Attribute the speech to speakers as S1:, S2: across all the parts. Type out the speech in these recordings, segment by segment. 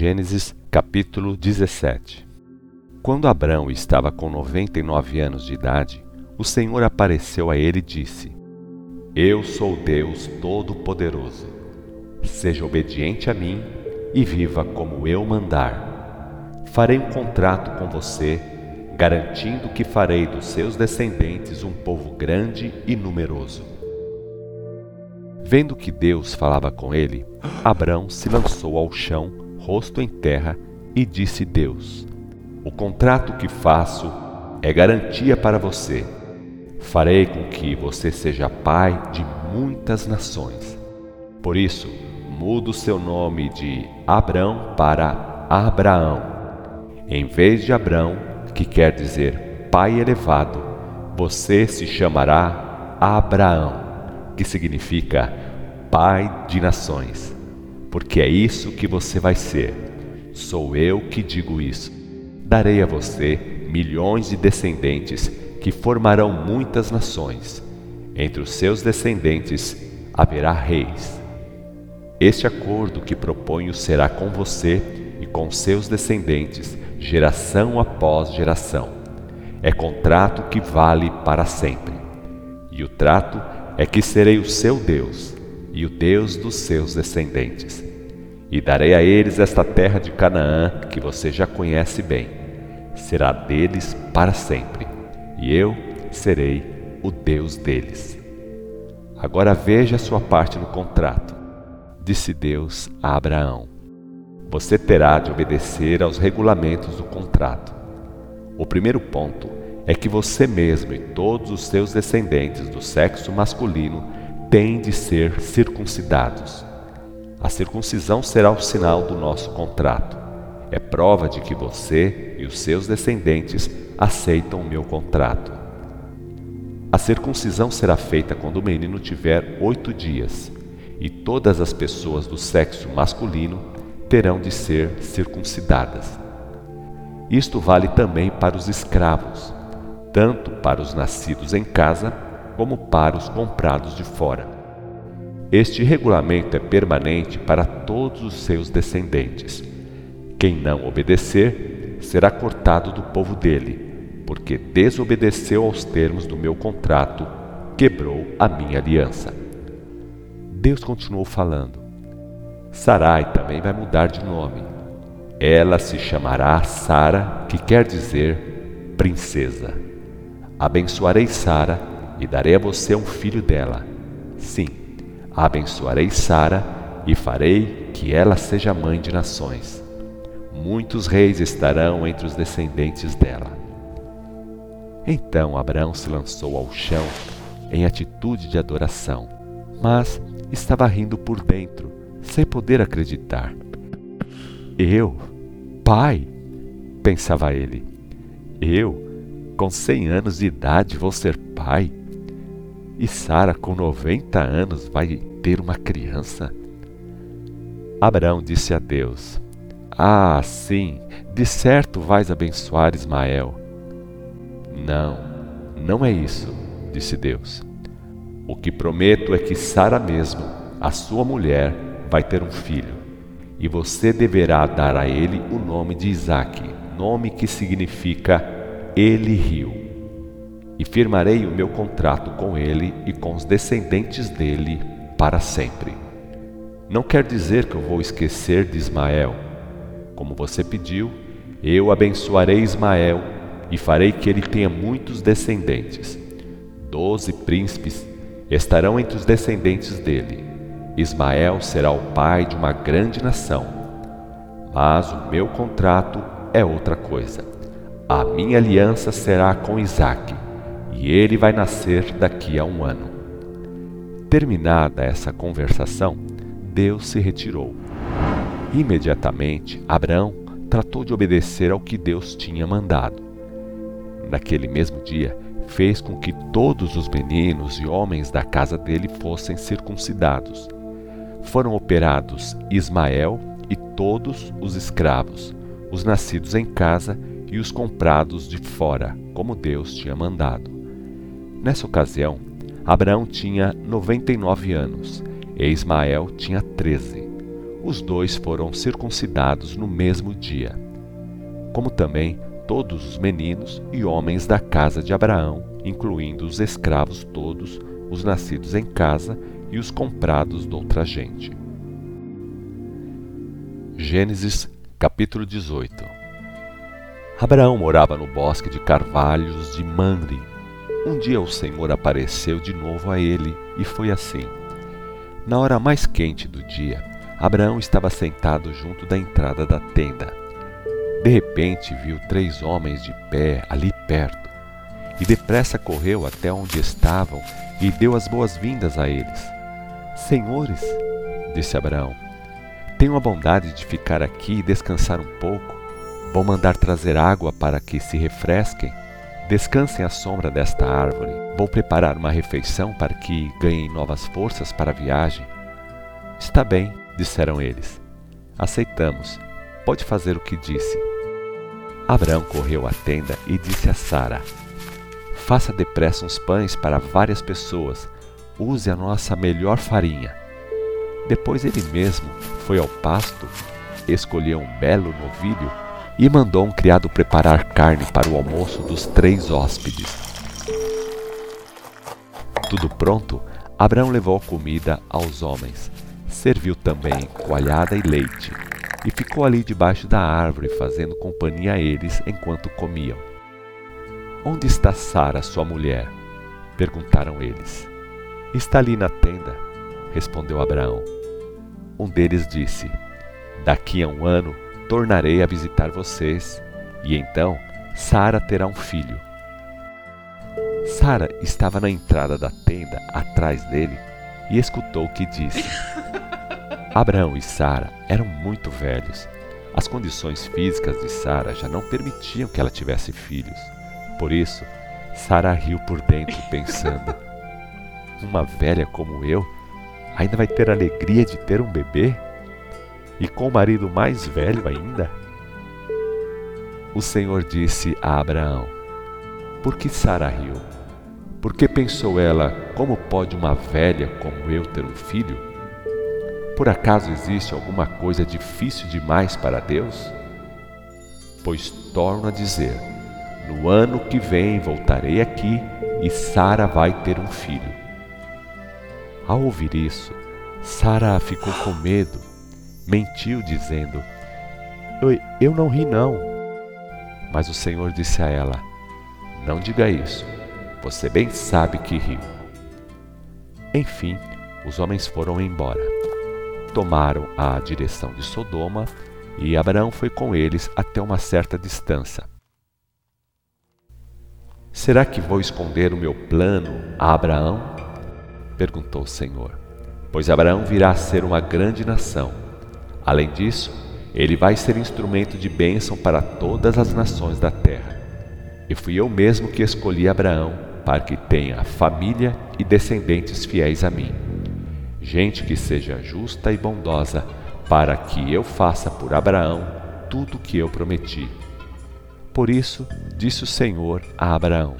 S1: Gênesis capítulo 17 Quando Abrão estava com 99 anos de idade, o Senhor apareceu a ele e disse: Eu sou Deus Todo-Poderoso. Seja obediente a mim e viva como eu mandar. Farei um contrato com você, garantindo que farei dos seus descendentes um povo grande e numeroso. Vendo que Deus falava com ele, Abrão se lançou ao chão, rosto em terra, e disse Deus: O contrato que faço é garantia para você. Farei com que você seja pai de muitas nações. Por isso, muda o seu nome de Abrão para Abraão. Em vez de Abrão, que quer dizer pai elevado, você se chamará Abraão que significa Pai de Nações, porque é isso que você vai ser. Sou eu que digo isso. Darei a você milhões de descendentes que formarão muitas nações. Entre os seus descendentes haverá reis. Este acordo que proponho será com você e com seus descendentes, geração após geração. É contrato que vale para sempre. E o trato é que serei o seu Deus e o Deus dos seus descendentes. E darei a eles esta terra de Canaã, que você já conhece bem. Será deles para sempre, e eu serei o Deus deles. Agora veja a sua parte no contrato. Disse Deus a Abraão: Você terá de obedecer aos regulamentos do contrato. O primeiro ponto é que você mesmo e todos os seus descendentes do sexo masculino têm de ser circuncidados. A circuncisão será o sinal do nosso contrato. É prova de que você e os seus descendentes aceitam o meu contrato. A circuncisão será feita quando o menino tiver oito dias, e todas as pessoas do sexo masculino terão de ser circuncidadas. Isto vale também para os escravos tanto para os nascidos em casa como para os comprados de fora. Este regulamento é permanente para todos os seus descendentes. Quem não obedecer será cortado do povo dele, porque desobedeceu aos termos do meu contrato, quebrou a minha aliança. Deus continuou falando. Sarai também vai mudar de nome. Ela se chamará Sara, que quer dizer princesa. Abençoarei Sara e darei a você um filho dela. Sim, abençoarei Sara e farei que ela seja mãe de nações. Muitos reis estarão entre os descendentes dela. Então Abraão se lançou ao chão em atitude de adoração, mas estava rindo por dentro, sem poder acreditar. Eu, pai, pensava ele, eu, com 100 anos de idade vou ser pai. E Sara, com 90 anos, vai ter uma criança. Abraão disse a Deus: Ah, sim, de certo vais abençoar Ismael. Não, não é isso, disse Deus. O que prometo é que Sara mesmo, a sua mulher, vai ter um filho, e você deverá dar a ele o nome de Isaque, nome que significa ele riu. E firmarei o meu contrato com ele e com os descendentes dele para sempre. Não quer dizer que eu vou esquecer de Ismael. Como você pediu, eu abençoarei Ismael e farei que ele tenha muitos descendentes. Doze príncipes estarão entre os descendentes dele. Ismael será o pai de uma grande nação. Mas o meu contrato é outra coisa. A minha aliança será com Isaque, e ele vai nascer daqui a um ano. Terminada essa conversação, Deus se retirou. Imediatamente, Abraão tratou de obedecer ao que Deus tinha mandado. Naquele mesmo dia, fez com que todos os meninos e homens da casa dele fossem circuncidados. Foram operados Ismael e todos os escravos, os nascidos em casa e os comprados de fora, como Deus tinha mandado. Nessa ocasião, Abraão tinha 99 anos e Ismael tinha 13. os dois foram circuncidados no mesmo dia, como também todos os meninos e homens da casa de Abraão, incluindo os escravos todos, os nascidos em casa e os comprados de outra gente. Gênesis capítulo 18 Abraão morava no bosque de carvalhos de Mamre. Um dia o Senhor apareceu de novo a ele e foi assim. Na hora mais quente do dia, Abraão estava sentado junto da entrada da tenda. De repente viu três homens de pé ali perto e depressa correu até onde estavam e deu as boas-vindas a eles. Senhores, disse Abraão, tenham a bondade de ficar aqui e descansar um pouco. Vou mandar trazer água para que se refresquem. Descansem à sombra desta árvore. Vou preparar uma refeição para que ganhem novas forças para a viagem. Está bem, disseram eles. Aceitamos. Pode fazer o que disse. Abraão correu à tenda e disse a Sara: Faça depressa uns pães para várias pessoas. Use a nossa melhor farinha. Depois ele mesmo foi ao pasto, escolheu um belo novilho e mandou um criado preparar carne para o almoço dos três hóspedes. Tudo pronto, Abraão levou comida aos homens serviu também coalhada e leite, e ficou ali debaixo da árvore fazendo companhia a eles enquanto comiam. Onde está Sara, sua mulher? perguntaram eles. Está ali na tenda, respondeu Abraão. Um deles disse: Daqui a um ano tornarei a visitar vocês, e então Sara terá um filho. Sara estava na entrada da tenda atrás dele e escutou o que disse. Abraão e Sara eram muito velhos. As condições físicas de Sara já não permitiam que ela tivesse filhos. Por isso, Sara riu por dentro, pensando: Uma velha como eu ainda vai ter a alegria de ter um bebê? E com o marido mais velho ainda? O Senhor disse a Abraão: Por que Sara riu? Porque pensou ela: Como pode uma velha como eu ter um filho? Por acaso existe alguma coisa difícil demais para Deus? Pois torno a dizer: no ano que vem voltarei aqui e Sara vai ter um filho. Ao ouvir isso, Sara ficou com medo, mentiu, dizendo: eu, eu não ri, não. Mas o Senhor disse a ela: Não diga isso, você bem sabe que riu. Enfim, os homens foram embora tomaram a direção de Sodoma e Abraão foi com eles até uma certa distância. Será que vou esconder o meu plano a Abraão? perguntou o Senhor. Pois Abraão virá a ser uma grande nação. Além disso, ele vai ser instrumento de bênção para todas as nações da terra. E fui eu mesmo que escolhi Abraão para que tenha família e descendentes fiéis a mim gente que seja justa e bondosa, para que eu faça por Abraão tudo o que eu prometi. Por isso, disse o Senhor a Abraão: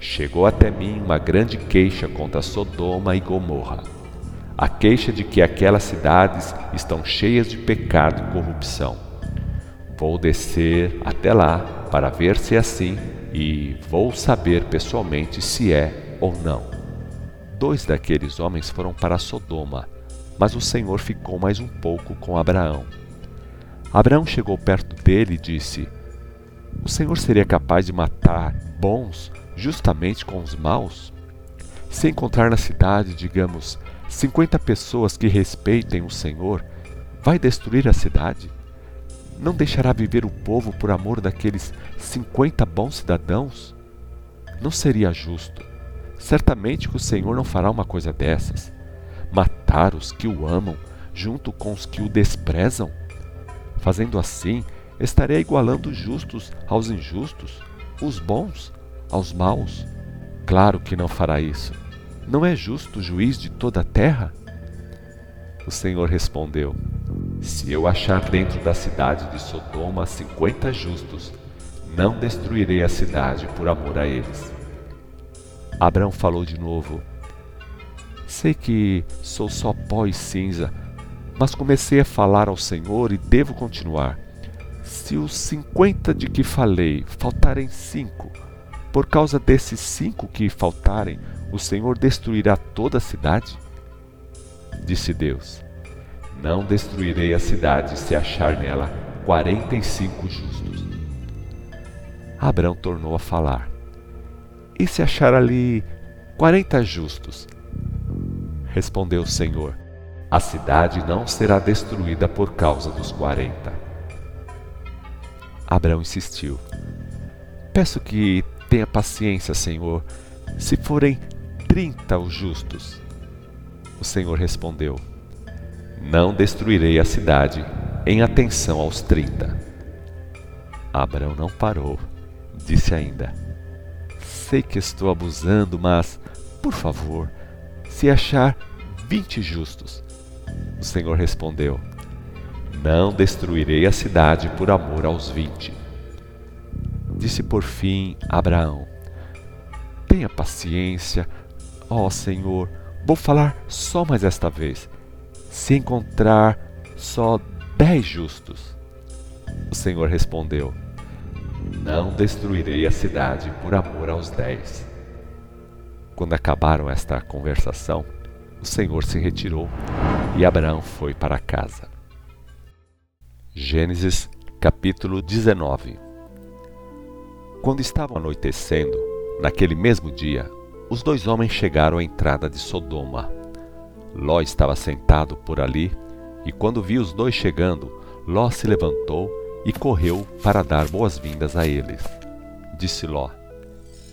S1: Chegou até mim uma grande queixa contra Sodoma e Gomorra, a queixa de que aquelas cidades estão cheias de pecado e corrupção. Vou descer até lá para ver se é assim e vou saber pessoalmente se é ou não. Dois daqueles homens foram para Sodoma, mas o Senhor ficou mais um pouco com Abraão. Abraão chegou perto dele e disse: O Senhor seria capaz de matar bons justamente com os maus? Se encontrar na cidade, digamos, cinquenta pessoas que respeitem o Senhor, vai destruir a cidade? Não deixará viver o povo por amor daqueles cinquenta bons cidadãos? Não seria justo Certamente que o Senhor não fará uma coisa dessas. Matar os que o amam junto com os que o desprezam? Fazendo assim, estaria igualando os justos aos injustos, os bons aos maus. Claro que não fará isso. Não é justo o juiz de toda a terra? O Senhor respondeu: Se eu achar dentro da cidade de Sodoma cinquenta justos, não destruirei a cidade por amor a eles. Abraão falou de novo: Sei que sou só pó e cinza, mas comecei a falar ao Senhor e devo continuar. Se os cinquenta de que falei faltarem cinco, por causa desses cinco que faltarem, o Senhor destruirá toda a cidade? Disse Deus: Não destruirei a cidade se achar nela quarenta e cinco justos. Abraão tornou a falar: E se achar ali quarenta justos? Respondeu o Senhor: A cidade não será destruída por causa dos quarenta. Abraão insistiu: Peço que tenha paciência, Senhor, se forem trinta os justos. O Senhor respondeu: Não destruirei a cidade em atenção aos trinta. Abraão não parou, disse ainda: Sei que estou abusando, mas, por favor, se achar vinte justos. O Senhor respondeu: Não destruirei a cidade por amor aos vinte. Disse por fim Abraão: Tenha paciência, Ó Senhor, vou falar só mais esta vez. Se encontrar só dez justos. O Senhor respondeu: Não destruirei a cidade por amor aos dez. Quando acabaram esta conversação, o Senhor se retirou e Abraão foi para casa. Gênesis capítulo 19 Quando estava anoitecendo, naquele mesmo dia, os dois homens chegaram à entrada de Sodoma. Ló estava sentado por ali, e quando viu os dois chegando, Ló se levantou e correu para dar boas-vindas a eles. Disse Ló: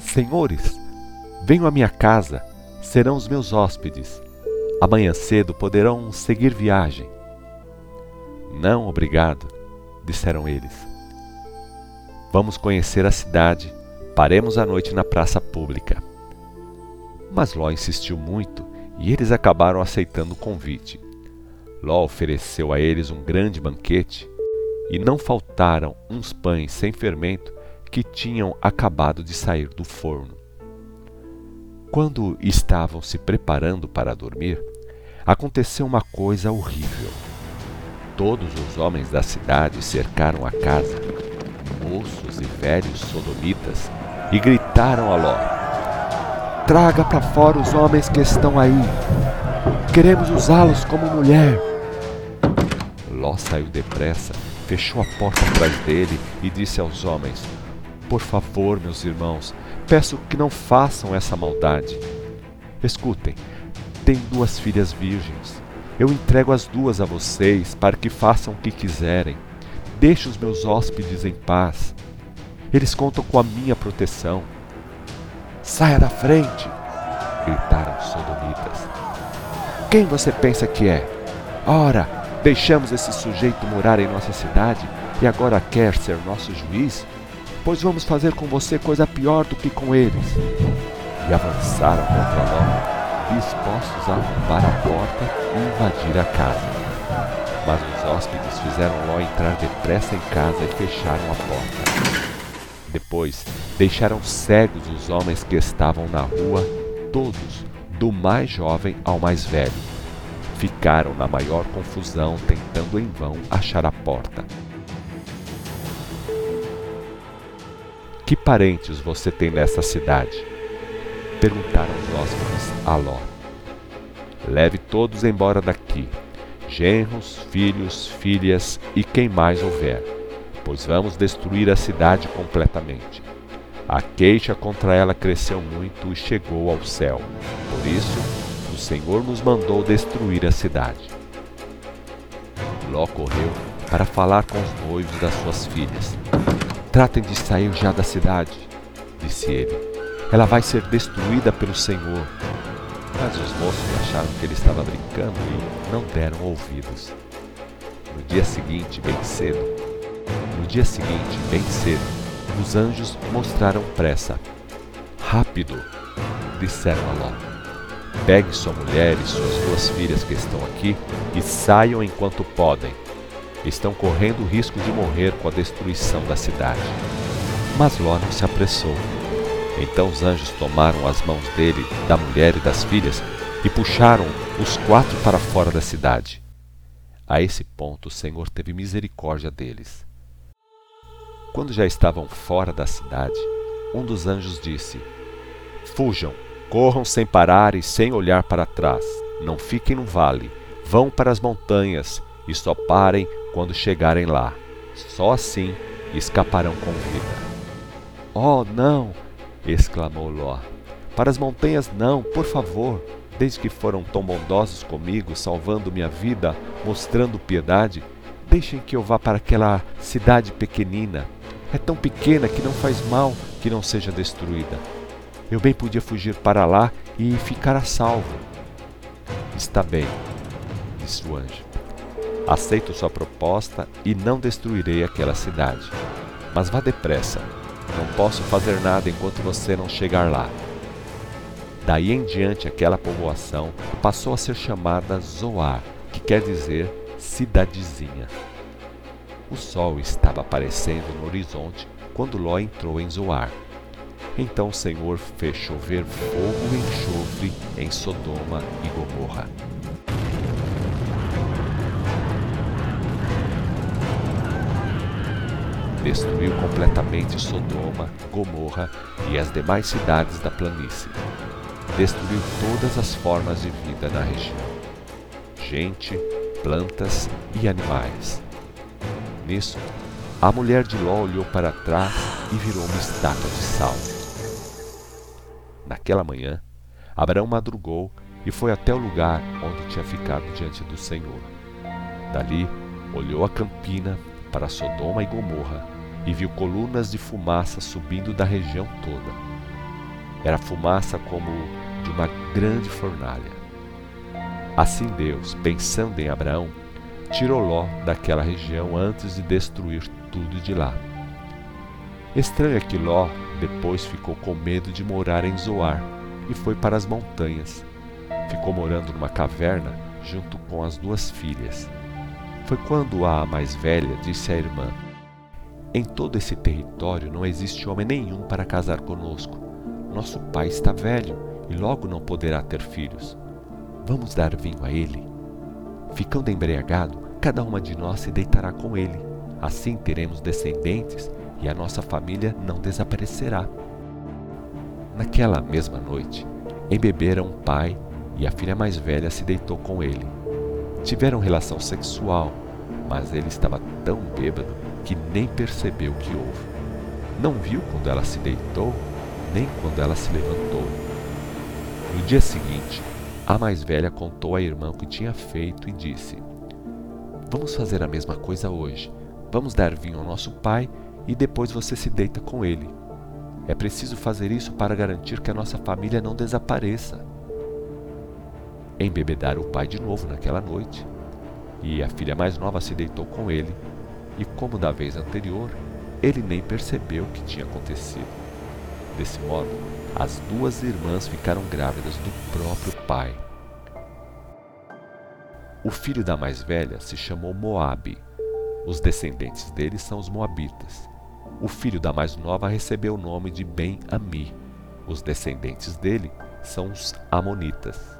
S1: Senhores, venham à minha casa, serão os meus hóspedes. Amanhã cedo poderão seguir viagem. Não, obrigado, disseram eles. Vamos conhecer a cidade, paremos a noite na praça pública. Mas Ló insistiu muito e eles acabaram aceitando o convite. Ló ofereceu a eles um grande banquete e não faltaram uns pães sem fermento que tinham acabado de sair do forno. Quando estavam se preparando para dormir, aconteceu uma coisa horrível. Todos os homens da cidade cercaram a casa, moços e velhos sodomitas, e gritaram a Ló: Traga para fora os homens que estão aí. Queremos usá-los como mulher. Ló saiu depressa, fechou a porta atrás dele e disse aos homens: Por favor, meus irmãos, peço que não façam essa maldade. Escutem, tenho duas filhas virgens. Eu entrego as duas a vocês para que façam o que quiserem. Deixe os meus hóspedes em paz. Eles contam com a minha proteção. Saia da frente! gritaram os sodomitas. Quem você pensa que é? Ora, deixamos esse sujeito morar em nossa cidade e agora quer ser nosso juiz? Pois vamos fazer com você coisa pior do que com eles. E avançaram contra Ló, dispostos a arrombar a porta e invadir a casa. Mas os hóspedes fizeram Ló entrar depressa em casa e fecharam a porta. Depois deixaram cegos os homens que estavam na rua, todos, do mais jovem ao mais velho. Ficaram na maior confusão, tentando em vão achar a porta. Que parentes você tem nessa cidade? Perguntaram os hóspedes a Ló. Leve todos embora daqui, genros, filhos, filhas e quem mais houver pois vamos destruir a cidade completamente. A queixa contra ela cresceu muito e chegou ao céu. Por isso, o Senhor nos mandou destruir a cidade. Ló correu para falar com os noivos das suas filhas. Tratem de sair já da cidade, disse ele. Ela vai ser destruída pelo Senhor. Mas os moços acharam que ele estava brincando e não deram ouvidos. No dia seguinte, bem cedo, no dia seguinte, bem cedo, os anjos mostraram pressa. Rápido! disseram a Ló. Pegue sua mulher e suas duas filhas que estão aqui e saiam enquanto podem. Estão correndo risco de morrer com a destruição da cidade. Mas Ló não se apressou. Então os anjos tomaram as mãos dele, da mulher e das filhas e puxaram os quatro para fora da cidade. A esse ponto, o Senhor teve misericórdia deles. Quando já estavam fora da cidade, um dos anjos disse: Fujam, corram sem parar e sem olhar para trás. Não fiquem no vale, vão para as montanhas e só parem quando chegarem lá. Só assim escaparão com vida. Oh, não! Exclamou Ló. Para as montanhas não, por favor. Desde que foram tão bondosos comigo, salvando minha vida, mostrando piedade, deixem que eu vá para aquela cidade pequenina. É tão pequena que não faz mal que não seja destruída. Eu bem podia fugir para lá e ficar a salvo. Está bem, disse o anjo. Aceito sua proposta e não destruirei aquela cidade. Mas vá depressa. Não posso fazer nada enquanto você não chegar lá. Daí em diante, aquela povoação passou a ser chamada Zoar, que quer dizer cidadezinha. O sol estava aparecendo no horizonte quando Ló entrou em Zoar. Então o Senhor fez chover fogo e enxofre em Sodoma e Gomorra. Destruiu completamente Sodoma, Gomorra e as demais cidades da planície. Destruiu todas as formas de vida na região: gente, plantas e animais. Nisso, a mulher de Ló olhou para trás e virou uma estátua de sal. Naquela manhã, Abraão madrugou e foi até o lugar onde tinha ficado diante do Senhor. Dali, olhou a campina para Sodoma e Gomorra e viu colunas de fumaça subindo da região toda. Era fumaça como de uma grande fornalha. Assim Deus, pensando em Abraão, tirou Ló daquela região antes de destruir tudo de lá. Estranho é que Ló depois ficou com medo de morar em Zoar e foi para as montanhas. Ficou morando numa caverna junto com as duas filhas. Foi quando a mais velha disse à irmã: em todo esse território não existe homem nenhum para casar conosco. Nosso pai está velho e logo não poderá ter filhos. Vamos dar vinho a ele. Ficando embriagado, cada uma de nós se deitará com ele. Assim teremos descendentes e a nossa família não desaparecerá. Naquela mesma noite, embeberam o pai e a filha mais velha se deitou com ele. Tiveram relação sexual, mas ele estava tão bêbado que nem percebeu o que houve. Não viu quando ela se deitou, nem quando ela se levantou. No dia seguinte, a mais velha contou à irmã o que tinha feito e disse: Vamos fazer a mesma coisa hoje. Vamos dar vinho ao nosso pai e depois você se deita com ele. É preciso fazer isso para garantir que a nossa família não desapareça. Embebedaram o pai de novo naquela noite, e a filha mais nova se deitou com ele e, como da vez anterior, ele nem percebeu o que tinha acontecido. Desse modo, as duas irmãs ficaram grávidas do próprio pai. O filho da mais velha se chamou Moabe. Os descendentes dele são os Moabitas. O filho da mais nova recebeu o nome de Ben-Ami. Os descendentes dele são os Amonitas.